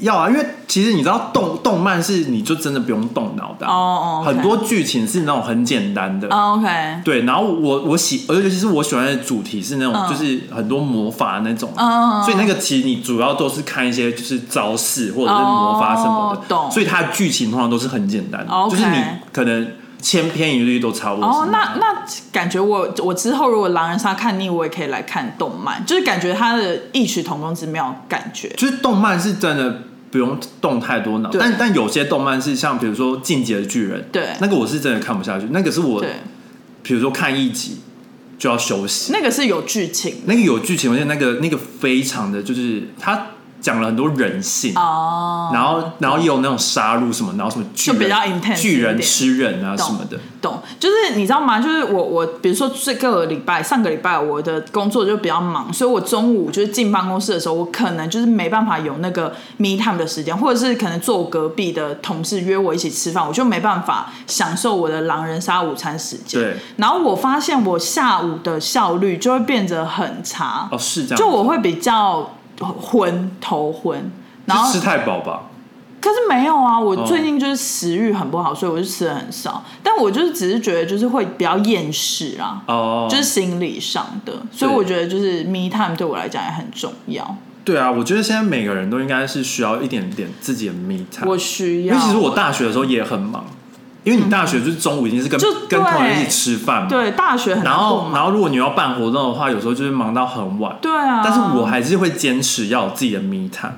要啊，因为其实你知道动动漫是你就真的不用动脑的啊、哦哦很多剧情是那种很简单的。哦 OK，对，然后我我喜，尤其是我喜欢的主题是那种，嗯。就是很多魔法那种，所以那个其实你主要都是看一些就是招式或者是魔法什么的，哦懂。所以它的剧情通常都是很简单的。就是你可能千篇一律都差不多哦，那那感觉我我之后如果狼人杀看腻，我也可以来看动漫，就是感觉它的异曲同工之妙，感觉。就是动漫是真的不用动太多脑，但但有些动漫是像比如说《进击的巨人》，对。那个我是真的看不下去，那个是我，比如说看一集就要休息，那个是有剧情那个有剧情，而且那个那个非常的就是他讲了很多人性。哦，然后，然后也有那种杀戮什么，然后什么巨人就比较 intense 巨人吃人啊什么的，懂，就是你知道吗？就是我我比如说这个礼拜上个礼拜我的工作就比较忙，所以我中午就是进办公室的时候，我可能就是没办法有那个 me time 的时间，或者是可能坐我隔壁的同事约我一起吃饭，我就没办法享受我的狼人杀午餐时间。对，然后我发现我下午的效率就会变得很差，哦是这样，就我会比较昏头昏，然后吃太饱吧？可是没有啊，我哦最近就是食欲很不好，所以我就吃的很少。但我就是只是觉得就是会比较厌世啊，哦，就是心理上的，所以我觉得就是 me time 对我来讲也很重要。对啊，我觉得现在每个人都应该是需要一点点自己的 me time。我需要，因为其实我大学的时候也很忙，因为你大学就是中午已经是跟、跟同学一起吃饭嘛，对大学很然后然后如果你要办活动的话，有时候就是忙到很晚，对啊，但是我还是会坚持要有自己的 me time，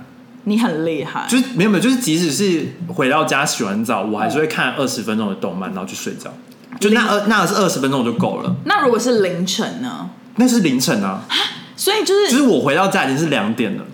你很厉害，就是没有没有，就是即使是回到家洗完澡，我还是会看二十分钟的动漫，然后去睡觉，就那二那是二十分钟就够了，那如果是凌晨呢？那是凌晨啊，所以就是、就是我回到家已经是两点了。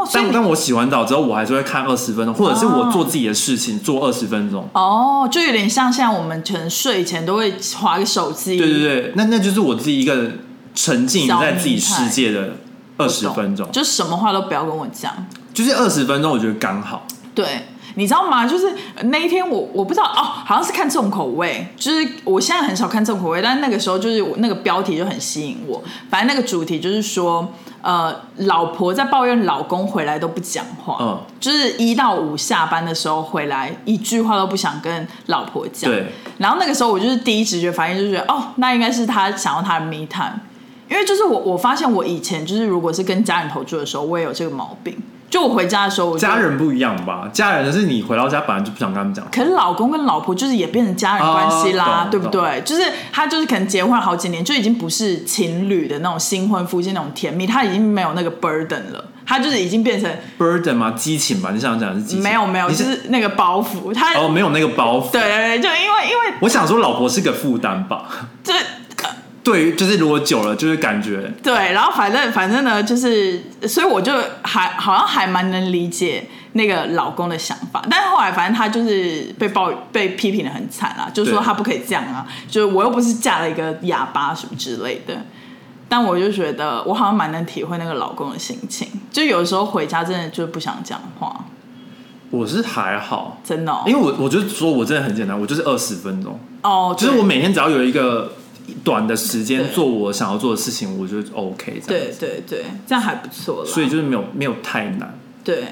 哦，所以但但我洗完澡之后，我还是会看二十分钟，或者是我做自己的事情做二十分钟。哦，就有点像现在我们可能睡前都会划个手机，对对对，那那就是我自己一个沉浸小在自己世界的二，十分钟，就什么话都不要跟我讲。就是二十分钟，我觉得刚好。对，你知道吗？就是那一天我我不知道哦，好像是看重口味，就是我现在很少看重口味，但是那个时候就是我那个标题就很吸引我。反正那个主题就是说，呃，老婆在抱怨老公回来都不讲话，嗯就是一到五下班的时候回来一句话都不想跟老婆讲。对，然后那个时候我就是第一直觉反应就是觉得，哦，那应该是他想要他的 me time。因为就是我，我发现我以前就是，如果是跟家人投注的时候，我也有这个毛病。就我回家的时候，我家人不一样吧？家人的是你回到家本来就不想跟他们讲，可是老公跟老婆就是也变成家人关系啦，哦对不对？就是他就是可能结婚了好几年，就已经不是情侣的那种新婚夫妻那种甜蜜，他已经没有那个 burden 了，他就是已经变成 burden 吗？激情吧？你想讲的是激情？没有没有，你就是那个包袱。他、哦，没有那个包袱。对对对，就因为因为我想说，老婆是个负担吧？这对于就是如果久了，就是感觉。对，然后反正反正呢，就是所以我就还好像还蛮能理解那个老公的想法，但是后来反正他就是被抱被批评的很惨啊，就是说他不可以这样啊，就是我又不是嫁了一个哑巴什么之类的。但我就觉得我好像蛮能体会那个老公的心情，就有时候回家真的就不想讲话，我是还好，真的、哦。因为我我就说我真的很简单，我就是二十分钟，哦，就是我每天只要有一个短的时间做我想要做的事情，我就 OK 这样对子。对对，这样还不错了。所以就是没有没有太难。对，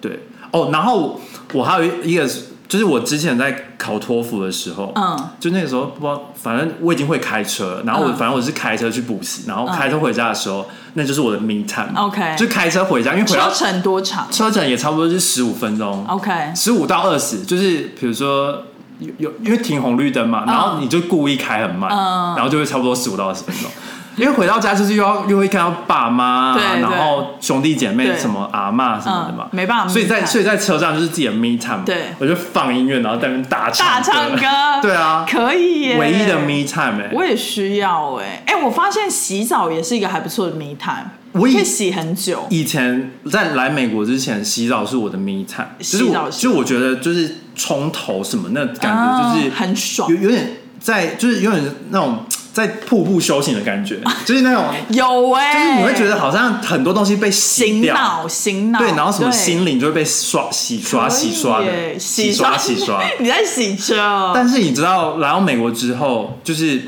对哦，然后我还有一个，就是我之前在考托福的时候，嗯，就那个时候不知道，反正我已经会开车，然后我、嗯反正我是开车去补习，然后开车回家的时候，那就是我的 me time。OK 就开车回家，因为回到车程多长车程也差不多是十五分钟，？OK，十五到二十，就是比如说。有有，因为停红绿灯嘛，然后你就故意开很慢，嗯。然后就会差不多十五到二十分钟。因为回到家就是又要又会看到爸妈、然后兄弟姐妹什么阿妈什么的嘛。嗯，没办法所以在所以在车上就是自己的 me time，对。我就放音乐，然后在那边大唱大唱歌，对啊，可以耶，唯一的 me time 哎、我也需要哎、哎、我发现洗澡也是一个还不错的 me time，我以洗很久。以前在来美国之前，洗澡是我的 me time，就是我洗澡是就我觉得就是冲头什么那感觉就是啊很爽有有点在就是有点那种在瀑布修行的感觉，就是那种有哎、就是你会觉得好像很多东西被洗掉，醒脑醒脑，对，然后什么心灵就会被刷洗刷洗刷的耶洗刷刷洗刷。你在洗车，但是你知道来到美国之后，就是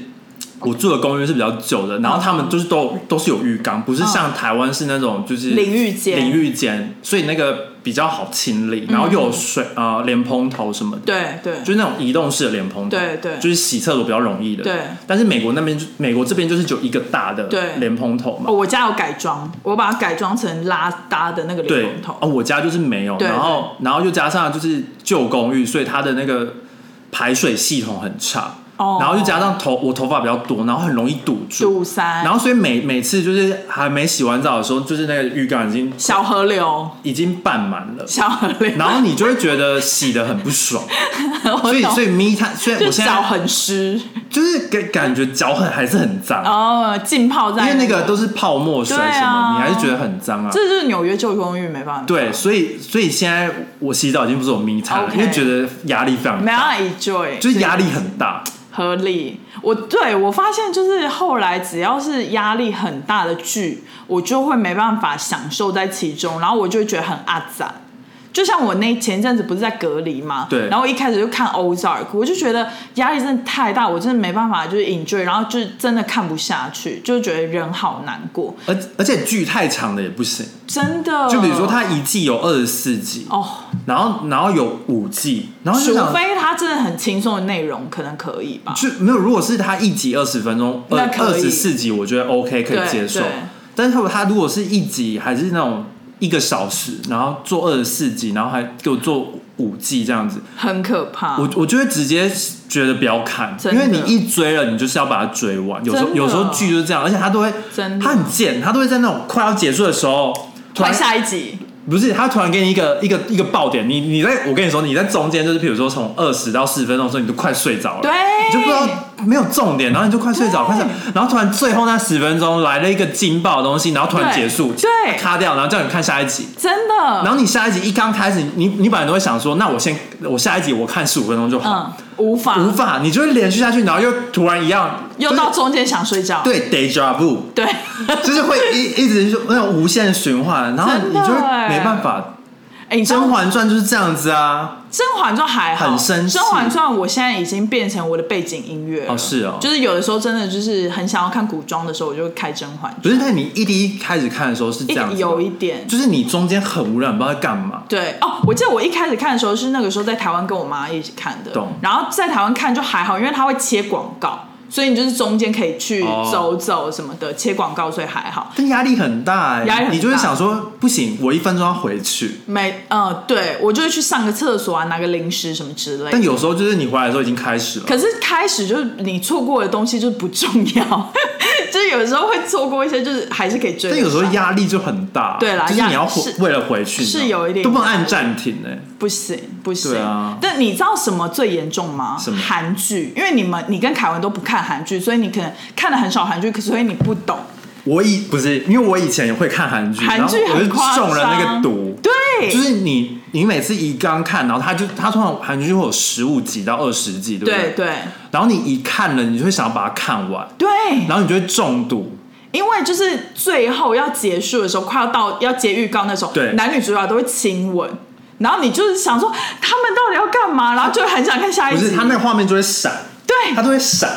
我住的公寓是比较久的，然后他们就是都都是有浴缸，不是像台湾是那种就是淋浴间淋浴间，所以那个比较好清理，然后又有水呃莲蓬头什么的。对对就是那种移动式的莲蓬头，对对就是洗厕所比较容易的。对但是美国那边就美国这边就是只有一个大的对莲蓬头嘛哦，。我家有改装，我把它改装成拉搭的那个对莲蓬头。哦，我家就是没有，然后然后又加上就是旧公寓，所以它的那个排水系统很差，哦。然后就加上头我头发比较多，然后很容易堵住，堵塞，然后所以每每次就是还没洗完澡的时候，就是那个浴缸已经小河流，已经半满了，小河流，然后你就会觉得洗的很不爽，所以所以咪它虽然我现在脚很湿，就是感感觉脚很还是很脏，哦，浸泡在、因为那个都是泡沫水什么，你还是觉得很脏啊。这就是纽约旧公寓没办法，对，所以所以现在我洗澡已经不是我咪 time，了因为觉得压力非常大，没办法 enjoy，就是压力很大。合理。我对我发现就是后来只要是压力很大的剧，我就会没办法享受在其中，然后我就会觉得很阿杂。就像我那前一阵子不是在隔离嘛，对然后一开始就看 Ozark，我就觉得压力真的太大，我真的没办法就是 enjoy，然后就是真的看不下去，就觉得人好难过，而而且剧太长了也不行，真的。就比如说它一季有二十四集，哦，然后然后有五季，然后除非它真的很轻松的内容，可能可以吧。就没有，如果是它一集二十分钟，二二十四集，我觉得 OK 可以接受。但是它如果是一集还是那种一个小时，然后做二十四集，然后还给我做五季这样子，很可怕。我我就会直接觉得不要看，因为你一追了，你就是要把它追完。有时候有时候剧就是这样，而且他都会，真的它很贱，他都会在那种快要结束的时候，突然下一集，不是，他突然给你一个一个一个爆点，你你在我跟你说，你在中间就是，比如说从二十到四十分钟的时候，你就快睡着了，对。你就不知道没有重点，然后你就快睡着，快睡着，然后突然最后那十分钟来了一个劲爆的东西，然后突然结束，对。卡掉，然后叫你看下一集，真的。然后你下一集一刚开始，你你本来都会想说，那我先我下一集我看十五分钟就好，嗯，无法无法，你就会连续下去，然后又突然一样，又到中间想睡觉。对，day job，对，就是会一一直就那种无限循环，然后你就没办法。哎，甄嬛传》就是这样子啊，《甄嬛传》还好，很甄嬛传》我现在已经变成我的背景音乐了哦是哦就是有的时候真的就是很想要看古装的时候，我就会开《甄嬛不是？但你一第一开始看的时候是这样》，子，有一点。就是你中间很无聊，你不知道在干嘛。对哦，我记得我一开始看的时候是那个时候在台湾跟我妈一起看的懂，然后在台湾看就还好，因为它会切广告，所以你就是中间可以去哦走走什么的，切广告，所以还好。但压力很大、欸，压力很大你就会想说，不行，我一分钟要回去。没，嗯，对我就会去上个厕所啊，拿个零食什么之类的。但有时候就是你回来的时候已经开始了，可是开始就是你错过的东西就是不重要，就是有时候会错过一些，就是还是可以追。但有时候压力就很大。对啦就是你要回为了回去，是有一点都不能按暂停哎、不行不行。对啊但你知道什么最严重吗？什么韩剧，因为你们你跟凯文都不看韩剧，所以你可能看的很少韩剧，可所以你不懂。我以不是因为我以前也会看韩剧，韩剧很夸张中了那个毒。对，就是你，你每次一刚看，然后他就他通常韩剧就会有十五集到二十集，对不对对然后你一看了，你就会想要把它看完，对，然后你就会中毒。因为就是最后要结束的时候，快要到要接预告那时候，对男女主角都会亲吻。然后你就是想说他们到底要干嘛，然后就会很想看下一集。不是，他那个画面就会闪，对。它都会闪，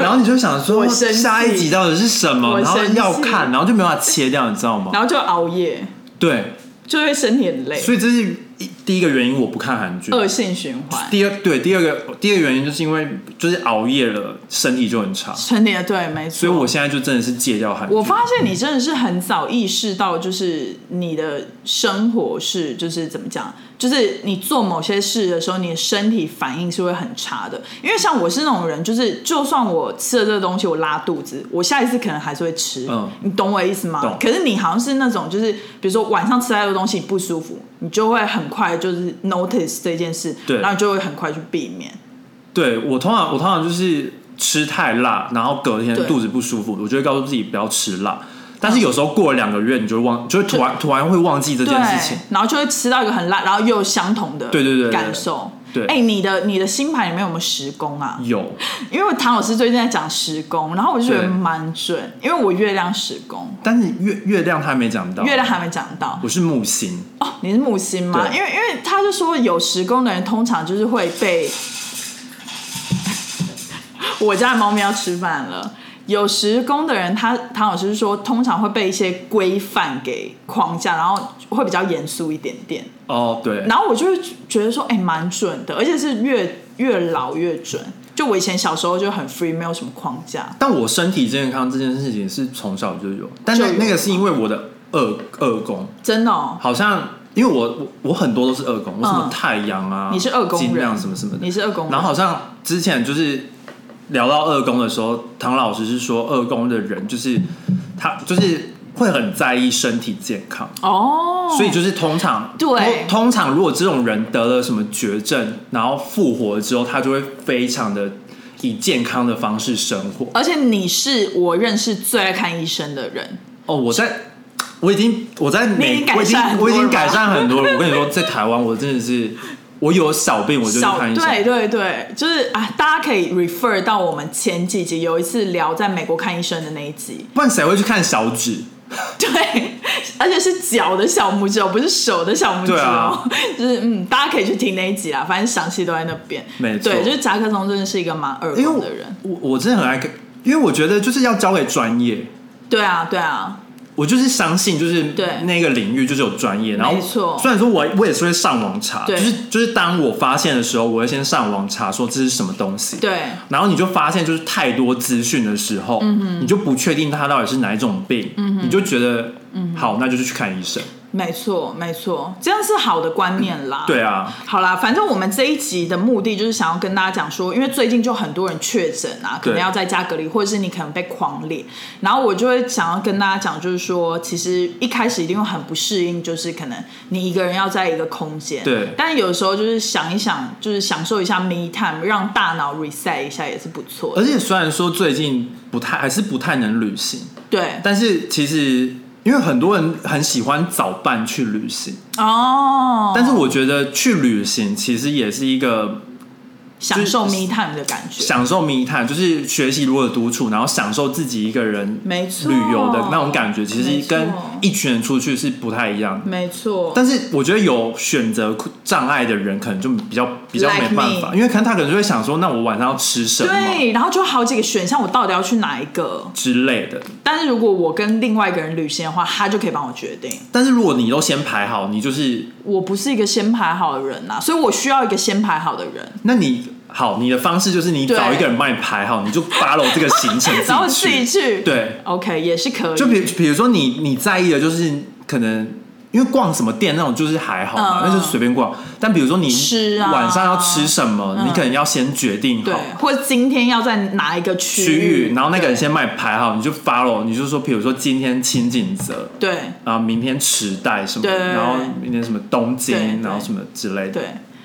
然后你就想说下一集到底是什么，然后要看，然后就没办法切掉，你知道吗？然后就熬夜，对，就会身体很累。所以这是一第一个原因我不看韩剧，恶性循环。第二对第二个第二个原因就是因为就是熬夜了，身体就很差，陈年对，没错。所以我现在就真的是戒掉韩剧。我发现你真的是很早意识到，就是你的生活是就是怎么讲，就是你做某些事的时候，你的身体反应是会很差的。因为像我是那种人，就是就算我吃了这个东西，我拉肚子，我下一次可能还是会吃。嗯你懂我意思吗懂？可是你好像是那种，就是比如说晚上吃太多东西不舒服，你就会很快就是 notice 这件事，对然后就会很快去避免。对我通常我通常就是吃太辣，然后隔天肚子不舒服，我就会告诉自己不要吃辣。但是有时候过了两个月，你就会忘，就会突然突然会忘记这件事情。，然后就会吃到一个很辣，然后又有相同的对对对对感受。对哎、你的你的星盘里面有没有十宫啊？有 因为唐老师最近在讲十宫，然后我就觉得蛮准，因为我月亮十宫，但是月月亮他还没讲到，月亮还没讲到我是木星，哦。你是木星吗？对因为因为他就说有十宫的人通常就是会被，我家的猫咪要吃饭了。有时工的人，他唐老师是说，通常会被一些规范给框架，然后会比较严肃一点点。哦，对，然后我就会觉得说，哎、蛮准的，而且是越越老越准。就我以前小时候就很 free，没有什么框架。但我身体健康这件事情是从小就有，但是那那个是因为我的二二宫，真的、哦，好像因为我我我很多都是二宫，我什么嗯。太阳啊，你是二宫金亮人什么什么的，你是二宫然后好像之前就是聊到二宫的时候，唐老师是说二宫的人就是他就是会很在意身体健康，哦，所以就是通常对通通常如果这种人得了什么绝症，然后复活之后，他就会非常的以健康的方式生活。而且你是我认识最爱看医生的人，哦，我在。我已经我在已美我已经我已经改善很多了。我跟你说，在台湾我真的是，我有小病我就小看医生。对对对，就是啊，大家可以 refer 到我们前几集有一次聊在美国看医生的那一集，不然谁会去看小指？对，而且是脚的小拇指哦，不是手的小拇指对哦啊，就是嗯，大家可以去听那一集啦，反正详细都在那边。没错对，就是甲壳虫真的是一个蛮二因为我宫的人。我我真的很爱看，因为我觉得就是要交给专业。对啊，对啊，我就是相信，就是对。那个领域就是有专业，然后没错。虽然说我我也是会上网查，对。就是就是当我发现的时候，我会先上网查说这是什么东西，对，然后你就发现就是太多资讯的时候，嗯你就不确定它到底是哪一种病，你就觉得，好，那就是去看医生。没错，没错，这样是好的观念啦。对啊，好啦，反正我们这一集的目的就是想要跟大家讲说，因为最近就很多人确诊啊，可能要在家隔离，或者是你可能被狂裂，然后我就会想要跟大家讲，就是说，其实一开始一定会很不适应，就是可能你一个人要在一个空间，对。但有时候就是想一想，就是享受一下 me time，让大脑 reset 一下也是不错的。而且虽然说最近不太还是不太能旅行，对，但是其实因为很多人很喜欢早办去旅行，哦，但是我觉得去旅行其实也是一个享受就是 me time 的感觉，享受密探，就是学习如何独处，然后享受自己一个人没错旅游的那种感觉，其实跟一群人出去是不太一样的。没错，但是我觉得有选择障碍的人，可能就比较比较没办法因为可能他可能就会想说，那我晚上要吃什么对，然后就好几个选项，我到底要去哪一个？之类的。但是如果我跟另外一个人旅行的话，他就可以帮我决定。但是如果你都先排好，你就是，我不是一个先排好的人呐、所以我需要一个先排好的人，那你好，你的方式就是你找一个人帮你排好，你就 follow 这个行程，然后自己去。对，，OK，也是可以。就比比如说你你在意的就是可能因为逛什么店那种就是还好嘛，嗯。那就是随便逛。但比如说你吃啊。晚上要吃什么，嗯你可能要先决定对好，或者今天要在哪一个区区域，然后那个人先帮你排好，你就 follow，你就说，比如说今天清景泽，对。然后明天池袋什么，对。然后明天什么东京，然后什么之类的。对，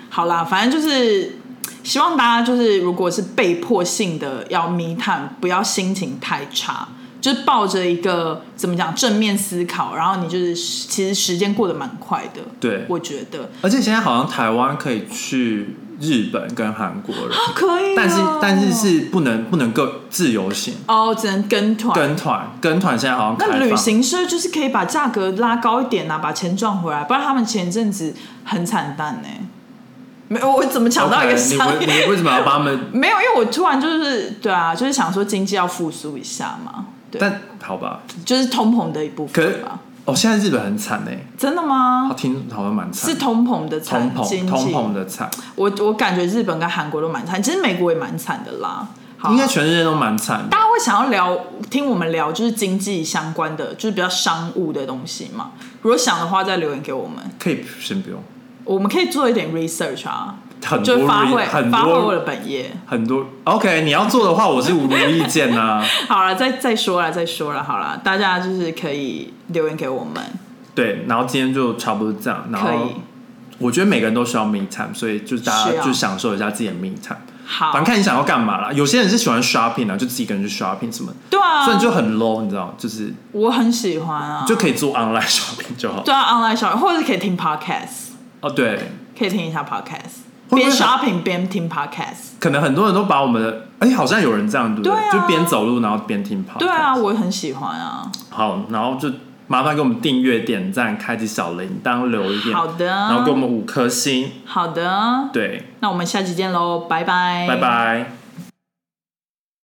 好啦，反正就是希望大家就是如果是被迫性的要密探，不要心情太差。就是抱着一个怎么讲正面思考，然后你就是其实时间过得蛮快的，对我觉得而且现在好像台湾可以去日本跟韩国了，可以哦，但是但是是不能不能够自由行，哦，只能跟团。跟团跟团现在好像。那旅行社就是可以把价格拉高一点啊，把钱赚回来，不然他们前阵子很惨淡呢、没有，我怎么抢到一个商为业？你为什么要帮他们？没有，因为我突然就是对啊，就是想说经济要复苏一下嘛，对，但好吧，就是通膨的一部分吧。哦，现在日本很惨哎，真的吗？听好像蛮惨，是通膨的惨，通膨通膨的惨。我我感觉日本跟韩国都蛮惨，其实美国也蛮惨的啦。应该全世界都蛮惨。大家会想要聊听我们聊就是经济相关的，就是比较商务的东西嘛？如果想的话，再留言给我们。可以先不用，我们可以做一点 research 啊，就发挥发挥我的本业。很多 OK，你要做的话，我是无意见呐。好了，再再说了，再说了，好了，大家就是可以留言给我们。对，然后今天就差不多这样。然后我觉得每个人都需要 me time，所以就大家就享受一下自己的 me time。好，反正看你想要干嘛啦。有些人是喜欢 shopping 啊，就自己一个人去 shopping 什么。对啊，所以就很 low，你知道，就是我很喜欢啊，就可以做 online shopping 就好。对啊，online shopping，或者是可以听 podcast。哦，对，可以听一下 podcast，边 shopping 边听 podcast。可能很多人都把我们的，哎，好像有人这样对不对？就边走路然后边听 podcast。对啊，我很喜欢啊。好，然后就。麻烦给我们订阅、点赞、开启小铃铛、留言，好的，然后给我们五颗星，好的，对，那我们下期见喽，拜拜，拜拜。